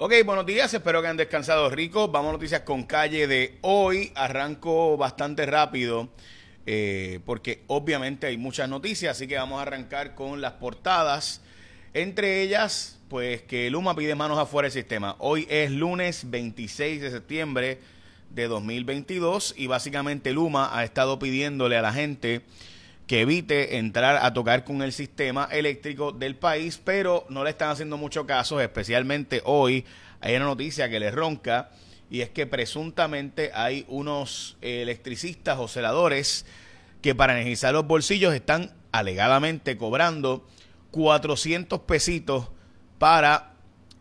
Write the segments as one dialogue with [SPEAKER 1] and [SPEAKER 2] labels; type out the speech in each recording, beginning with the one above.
[SPEAKER 1] Ok, buenos días, espero que han descansado ricos. Vamos a noticias con calle de hoy. Arranco bastante rápido eh, porque obviamente hay muchas noticias, así que vamos a arrancar con las portadas. Entre ellas, pues que Luma pide manos afuera del sistema. Hoy es lunes 26 de septiembre de 2022 y básicamente Luma ha estado pidiéndole a la gente que evite entrar a tocar con el sistema eléctrico del país, pero no le están haciendo mucho caso, especialmente hoy. Hay una noticia que le ronca y es que presuntamente hay unos electricistas o celadores que para energizar los bolsillos están alegadamente cobrando 400 pesitos para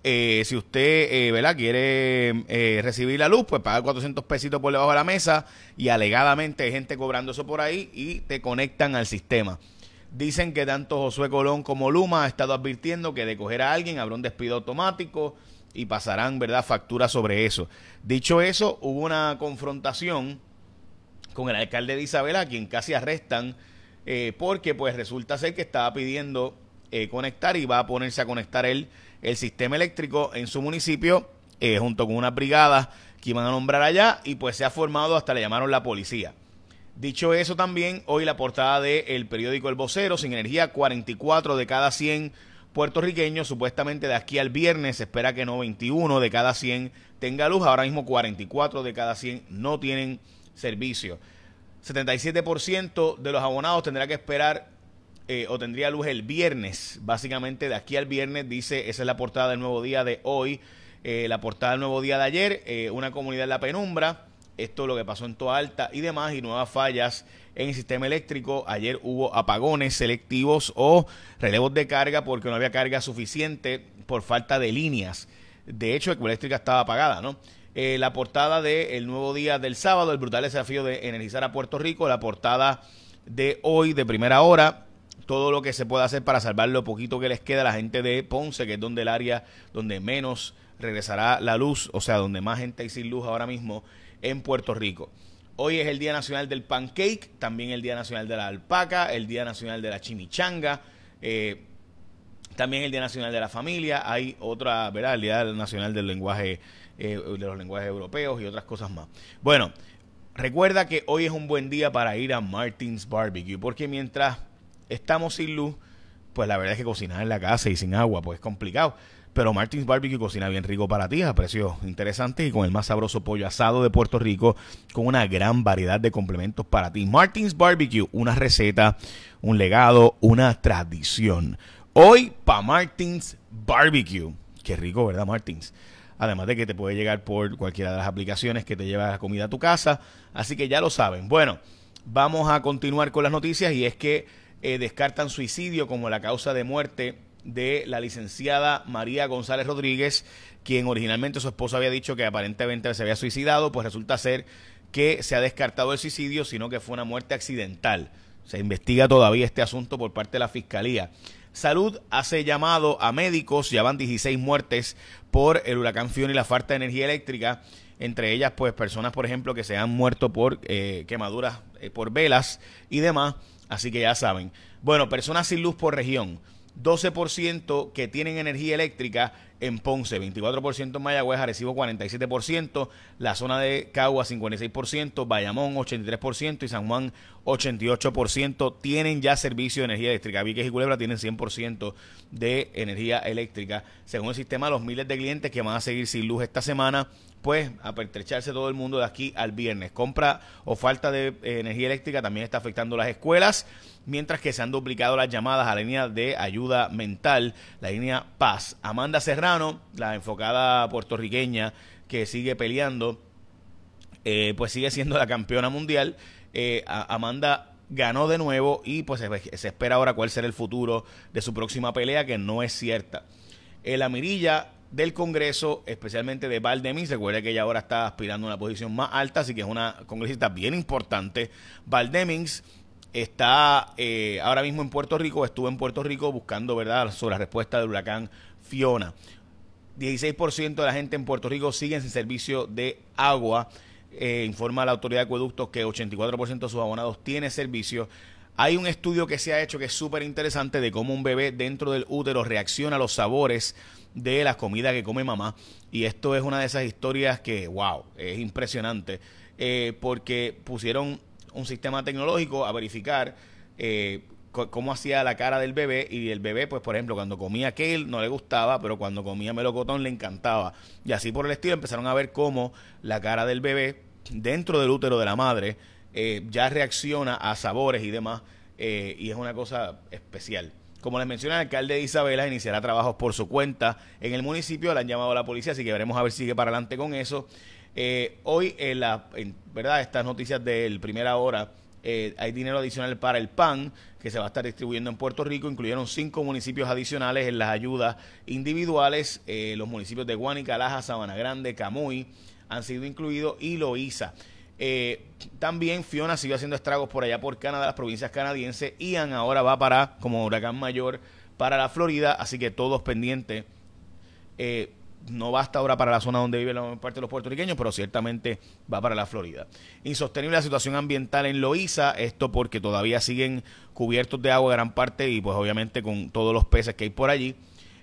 [SPEAKER 1] eh, si usted eh, ¿verdad? quiere eh, recibir la luz, pues paga 400 pesitos por debajo de la mesa y alegadamente hay gente cobrando eso por ahí y te conectan al sistema. Dicen que tanto Josué Colón como Luma ha estado advirtiendo que de coger a alguien habrá un despido automático y pasarán verdad facturas sobre eso. Dicho eso, hubo una confrontación con el alcalde de Isabela, a quien casi arrestan porque pues resulta ser que estaba pidiendo conectar y va a ponerse a conectar él el sistema eléctrico en su municipio eh, junto con unas brigadas que iban a nombrar allá y pues se ha formado hasta le llamaron la policía. Dicho eso también, hoy la portada del periódico El Vocero, sin energía, 44 de cada 100 puertorriqueños, supuestamente de aquí al viernes se espera que no 21 de cada 100 tenga luz, ahora mismo 44 de cada 100 no tienen servicio. 77% de los abonados tendrá que esperar eh, o tendría luz el viernes. Básicamente de aquí al viernes dice, esa es la portada del nuevo día de hoy. Eh, la portada del nuevo día de ayer, eh, una comunidad en la penumbra. Esto es lo que pasó en Toa Alta y demás, y nuevas fallas en el sistema eléctrico. Ayer hubo apagones selectivos o relevos de carga porque no había carga suficiente por falta de líneas. De hecho, Ecoeléctrica estaba apagada, ¿no? la portada del nuevo día del sábado, el brutal desafío de energizar a Puerto Rico. La portada de hoy, de primera hora, todo lo que se pueda hacer para salvar lo poquito que les queda a la gente de Ponce, que es donde el área donde menos regresará la luz, o sea, donde más gente hay sin luz ahora mismo en Puerto Rico. Hoy es el Día Nacional del Pancake, también el Día Nacional de la Alpaca, el Día Nacional de la Chimichanga, eh, también el Día Nacional de la Familia, hay otra, ¿verdad? El Día Nacional del Lenguaje, eh, de los lenguajes europeos y otras cosas más. Bueno, recuerda que hoy es un buen día para ir a Martins Barbecue, porque mientras estamos sin luz, pues la verdad es que cocinar en la casa y sin agua, pues es complicado. Pero Martins Barbecue cocina bien rico para ti, a precios interesantes y con el más sabroso pollo asado de Puerto Rico, con una gran variedad de complementos para ti. Martins Barbecue, una receta, un legado, una tradición. Hoy para Martins Barbecue. Qué rico, ¿verdad, Martins? Además de que te puede llegar por cualquiera de las aplicaciones que te lleva la comida a tu casa. Así que ya lo saben. Bueno, vamos a continuar con las noticias y es que eh, descartan suicidio como la causa de muerte de la licenciada María González Rodríguez, quien originalmente su esposo había dicho que aparentemente se había suicidado, pues resulta ser que se ha descartado el suicidio, sino que fue una muerte accidental. Se investiga todavía este asunto por parte de la Fiscalía. Salud hace llamado a médicos, ya van 16 muertes por el huracán Fiona y la falta de energía eléctrica, entre ellas pues personas por ejemplo que se han muerto por eh, quemaduras eh, por velas y demás Así que ya saben. Bueno, personas sin luz por región. 12% que tienen energía eléctrica en Ponce, 24% en Mayagüez, Arecibo 47%, la zona de Cagua 56%, Bayamón 83% y San Juan 88% tienen ya servicio de energía eléctrica. Víquez y Culebra tienen 100% de energía eléctrica. Según el sistema, los miles de clientes que van a seguir sin luz esta semana pues a pertrecharse todo el mundo de aquí al viernes. Compra o falta de eh, energía eléctrica también está afectando las escuelas, mientras que se han duplicado las llamadas a la línea de ayuda mental, la línea Paz. Amanda Serrano, la enfocada puertorriqueña que sigue peleando, eh, pues sigue siendo la campeona mundial. Eh, Amanda ganó de nuevo y pues se, espera ahora cuál será el futuro de su próxima pelea, que no es cierta. la mirilla del Congreso, especialmente de Valdemins. Recuerde que ella ahora está aspirando a una posición más alta, así que es una congresista bien importante. Valdemins está eh, ahora mismo en Puerto Rico, estuvo en Puerto Rico buscando, ¿verdad?, sobre la respuesta del huracán Fiona. 16% de la gente en Puerto Rico sigue sin servicio de agua. Eh, informa la autoridad de acueductos que 84% de sus abonados tiene servicio. Hay un estudio que se ha hecho que es súper interesante de cómo un bebé dentro del útero reacciona a los sabores de la comida que come mamá. Y esto es una de esas historias que, wow, es impresionante. Eh, porque pusieron un sistema tecnológico a verificar eh, cómo hacía la cara del bebé y el bebé, pues por ejemplo, cuando comía kale no le gustaba, pero cuando comía melocotón le encantaba. Y así por el estilo empezaron a ver cómo la cara del bebé dentro del útero de la madre eh, ya reacciona a sabores y demás, eh, y es una cosa especial. Como les mencioné, el alcalde de Isabela iniciará trabajos por su cuenta en el municipio, le han llamado a la policía, así que veremos a ver si sigue para adelante con eso. Eh, hoy, en la, verdad, estas noticias del primera hora, hay dinero adicional para el PAN que se va a estar distribuyendo en Puerto Rico. Incluyeron cinco municipios adicionales en las ayudas individuales. los municipios de Guanica, Laja, Sabana Grande, Camuy han sido incluidos y Loíza. Eh, también Fiona sigue haciendo estragos por allá por Canadá, las provincias canadienses. Ian ahora va para, como huracán mayor, para la Florida. Así que todos pendientes. Eh, no basta ahora para la zona donde vive la parte de los puertorriqueños, pero ciertamente va para la Florida. Insostenible la situación ambiental en Loíza, esto porque todavía siguen cubiertos de agua gran parte y pues obviamente con todos los peces que hay por allí.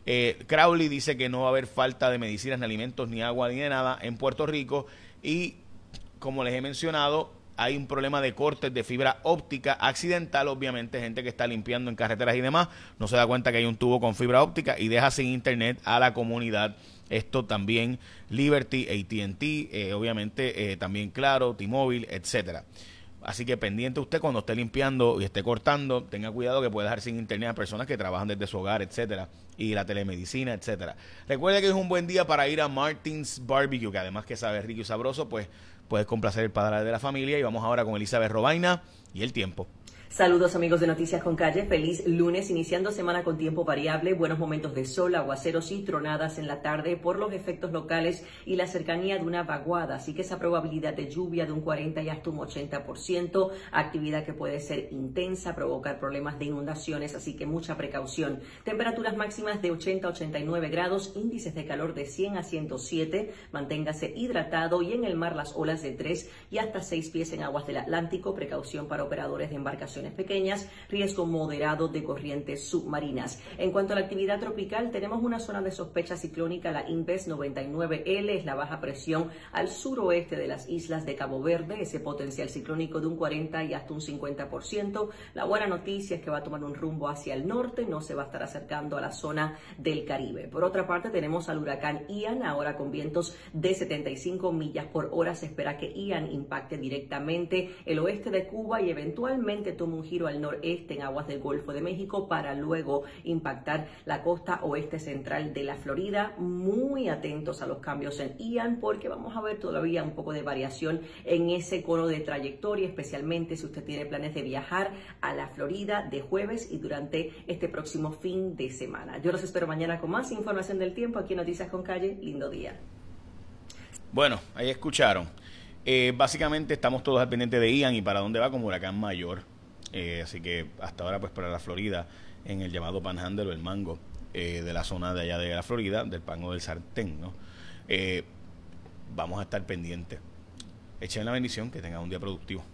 [SPEAKER 1] Eh, Crowley dice que no va a haber falta de medicinas, ni alimentos, ni agua, ni de nada en Puerto Rico y como les he mencionado, hay un problema de cortes de fibra óptica accidental, obviamente, gente que está limpiando en carreteras y demás, no se da cuenta que hay un tubo con fibra óptica y deja sin internet a la comunidad. Esto también Liberty, ATT, eh, obviamente eh, también Claro, T-Mobile, etcétera. Así que pendiente usted cuando esté limpiando y esté cortando, tenga cuidado que puede dejar sin internet a personas que trabajan desde su hogar, etcétera, y la telemedicina, etcétera. Recuerde que es un buen día para ir a Martins Barbecue, que además que sabe rico y sabroso, pues puedes complacer el padre de la familia. Y vamos ahora con Elizabeth Robaina y el tiempo.
[SPEAKER 2] Saludos amigos de Noticias con Calle, feliz lunes, iniciando semana con tiempo variable, buenos momentos de sol, aguaceros y tronadas en la tarde por los efectos locales y la cercanía de una vaguada, así que esa probabilidad de lluvia de un 40 y hasta un 80%, actividad que puede ser intensa, provocar problemas de inundaciones, así que mucha precaución. Temperaturas máximas de 80 a 89 grados, índices de calor de 100 a 107, manténgase hidratado y en el mar las olas de 3 y hasta 6 pies en aguas del Atlántico, precaución para operadores de embarcaciones pequeñas, riesgo moderado de corrientes submarinas. En cuanto a la actividad tropical, tenemos una zona de sospecha ciclónica, la Inves 99L, es la baja presión al suroeste de las islas de Cabo Verde, ese potencial ciclónico de un 40 y hasta un 50%. La buena noticia es que va a tomar un rumbo hacia el norte, no se va a estar acercando a la zona del Caribe. Por otra parte, tenemos al huracán Ian, ahora con vientos de 75 millas por hora. Se espera que Ian impacte directamente el oeste de Cuba y eventualmente tome un giro al noreste en aguas del Golfo de México para luego impactar la costa oeste central de la Florida. Muy atentos a los cambios en Ian porque vamos a ver todavía un poco de variación en ese cono de trayectoria, especialmente si usted tiene planes de viajar a la Florida de jueves y durante este próximo fin de semana. Yo los espero mañana con más información del tiempo aquí en Noticias con Calle. Lindo día.
[SPEAKER 1] Bueno, ahí escucharon. Eh, básicamente estamos todos al pendiente de Ian y para dónde va como huracán mayor. Eh, así que hasta ahora, pues para la Florida, en el llamado panhandle o el mango eh, de la zona de allá de la Florida, del pango del sartén, ¿no? Eh, vamos a estar pendientes. Echen la bendición, que tengan un día productivo.